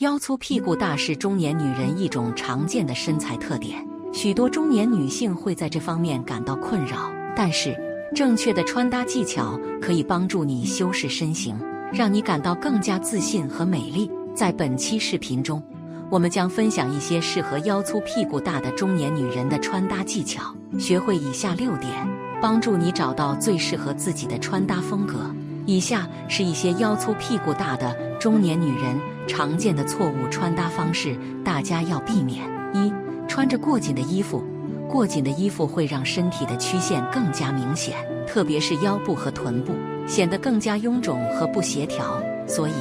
腰粗屁股大是中年女人一种常见的身材特点，许多中年女性会在这方面感到困扰。但是，正确的穿搭技巧可以帮助你修饰身形，让你感到更加自信和美丽。在本期视频中，我们将分享一些适合腰粗屁股大的中年女人的穿搭技巧，学会以下六点，帮助你找到最适合自己的穿搭风格。以下是一些腰粗屁股大的中年女人常见的错误穿搭方式，大家要避免：一、穿着过紧的衣服，过紧的衣服会让身体的曲线更加明显，特别是腰部和臀部，显得更加臃肿和不协调。所以，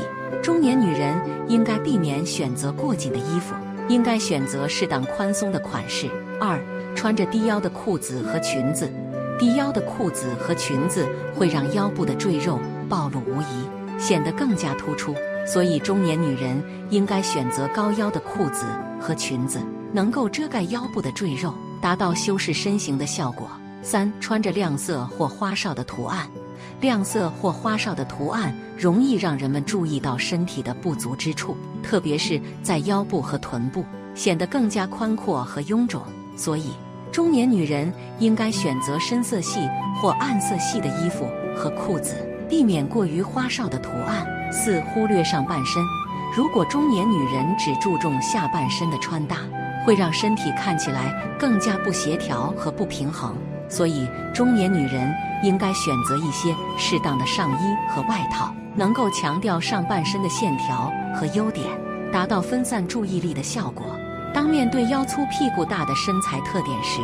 中年女人应该避免选择过紧的衣服，应该选择适当宽松的款式。二、穿着低腰的裤子和裙子，低腰的裤子和裙子会让腰部的赘肉。暴露无遗，显得更加突出，所以中年女人应该选择高腰的裤子和裙子，能够遮盖腰部的赘肉，达到修饰身形的效果。三、穿着亮色或花哨的图案，亮色或花哨的图案容易让人们注意到身体的不足之处，特别是在腰部和臀部，显得更加宽阔和臃肿。所以，中年女人应该选择深色系或暗色系的衣服和裤子。避免过于花哨的图案。四、忽略上半身。如果中年女人只注重下半身的穿搭，会让身体看起来更加不协调和不平衡。所以，中年女人应该选择一些适当的上衣和外套，能够强调上半身的线条和优点，达到分散注意力的效果。当面对腰粗屁股大的身材特点时，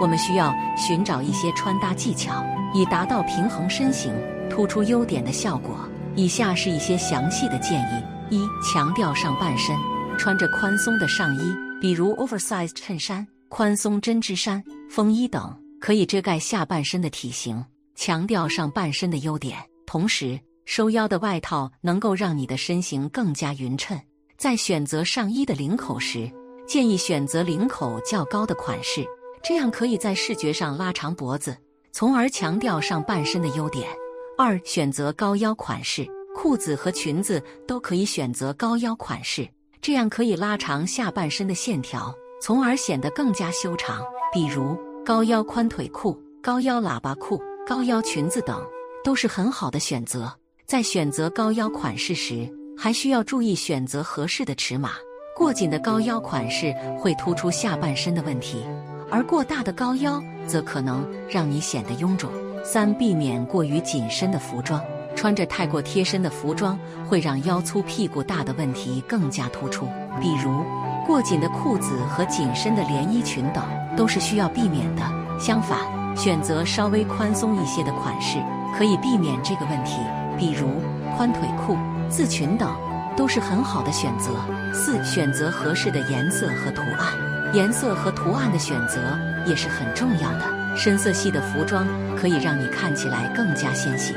我们需要寻找一些穿搭技巧，以达到平衡身形。突出优点的效果。以下是一些详细的建议：一、强调上半身，穿着宽松的上衣，比如 oversize 衬衫、宽松针织衫、风衣等，可以遮盖下半身的体型，强调上半身的优点。同时，收腰的外套能够让你的身形更加匀称。在选择上衣的领口时，建议选择领口较高的款式，这样可以在视觉上拉长脖子，从而强调上半身的优点。二、选择高腰款式，裤子和裙子都可以选择高腰款式，这样可以拉长下半身的线条，从而显得更加修长。比如高腰宽腿裤、高腰喇叭裤、高腰裙子等，都是很好的选择。在选择高腰款式时，还需要注意选择合适的尺码。过紧的高腰款式会突出下半身的问题，而过大的高腰则可能让你显得臃肿。三、避免过于紧身的服装，穿着太过贴身的服装会让腰粗屁股大的问题更加突出。比如，过紧的裤子和紧身的连衣裙等，都是需要避免的。相反，选择稍微宽松一些的款式，可以避免这个问题。比如，宽腿裤、字裙等，都是很好的选择。四、选择合适的颜色和图案，颜色和图案的选择也是很重要的。深色系的服装可以让你看起来更加纤细，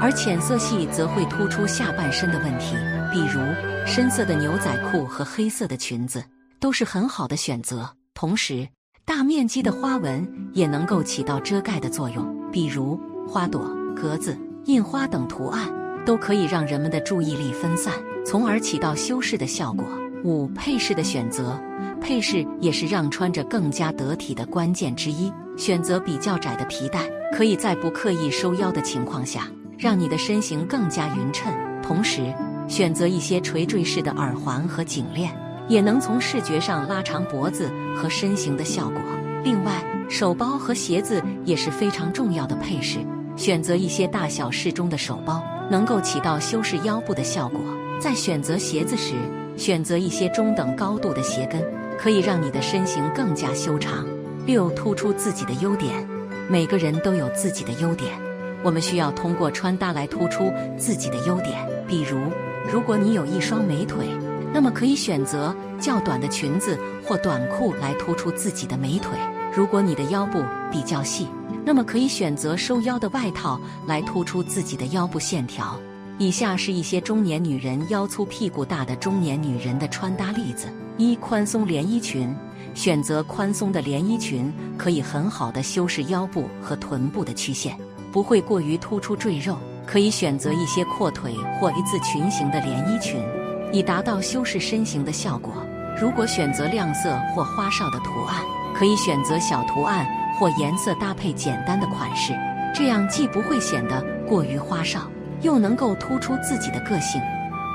而浅色系则会突出下半身的问题。比如深色的牛仔裤和黑色的裙子都是很好的选择。同时，大面积的花纹也能够起到遮盖的作用，比如花朵、格子、印花等图案都可以让人们的注意力分散，从而起到修饰的效果。五、配饰的选择，配饰也是让穿着更加得体的关键之一。选择比较窄的皮带，可以在不刻意收腰的情况下，让你的身形更加匀称。同时，选择一些垂坠式的耳环和颈链，也能从视觉上拉长脖子和身形的效果。另外，手包和鞋子也是非常重要的配饰。选择一些大小适中的手包，能够起到修饰腰部的效果。在选择鞋子时，选择一些中等高度的鞋跟，可以让你的身形更加修长。六、突出自己的优点。每个人都有自己的优点，我们需要通过穿搭来突出自己的优点。比如，如果你有一双美腿，那么可以选择较短的裙子或短裤来突出自己的美腿；如果你的腰部比较细，那么可以选择收腰的外套来突出自己的腰部线条。以下是一些中年女人腰粗屁股大的中年女人的穿搭例子：一、宽松连衣裙。选择宽松的连衣裙，可以很好的修饰腰部和臀部的曲线，不会过于突出赘肉。可以选择一些阔腿或一字裙型的连衣裙，以达到修饰身形的效果。如果选择亮色或花哨的图案，可以选择小图案或颜色搭配简单的款式，这样既不会显得过于花哨，又能够突出自己的个性。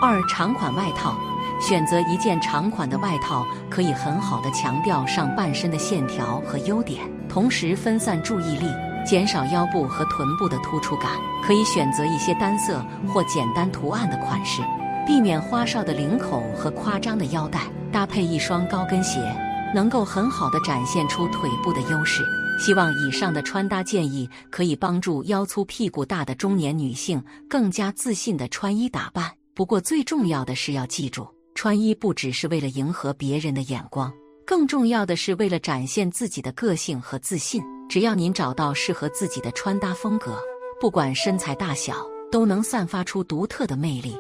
二、长款外套，选择一件长款的外套，可以很好的强调上半身的线条和优点，同时分散注意力，减少腰部和臀部的突出感。可以选择一些单色或简单图案的款式，避免花哨的领口和夸张的腰带。搭配一双高跟鞋，能够很好的展现出腿部的优势。希望以上的穿搭建议可以帮助腰粗屁股大的中年女性更加自信的穿衣打扮。不过最重要的是要记住，穿衣不只是为了迎合别人的眼光，更重要的是为了展现自己的个性和自信。只要您找到适合自己的穿搭风格，不管身材大小，都能散发出独特的魅力。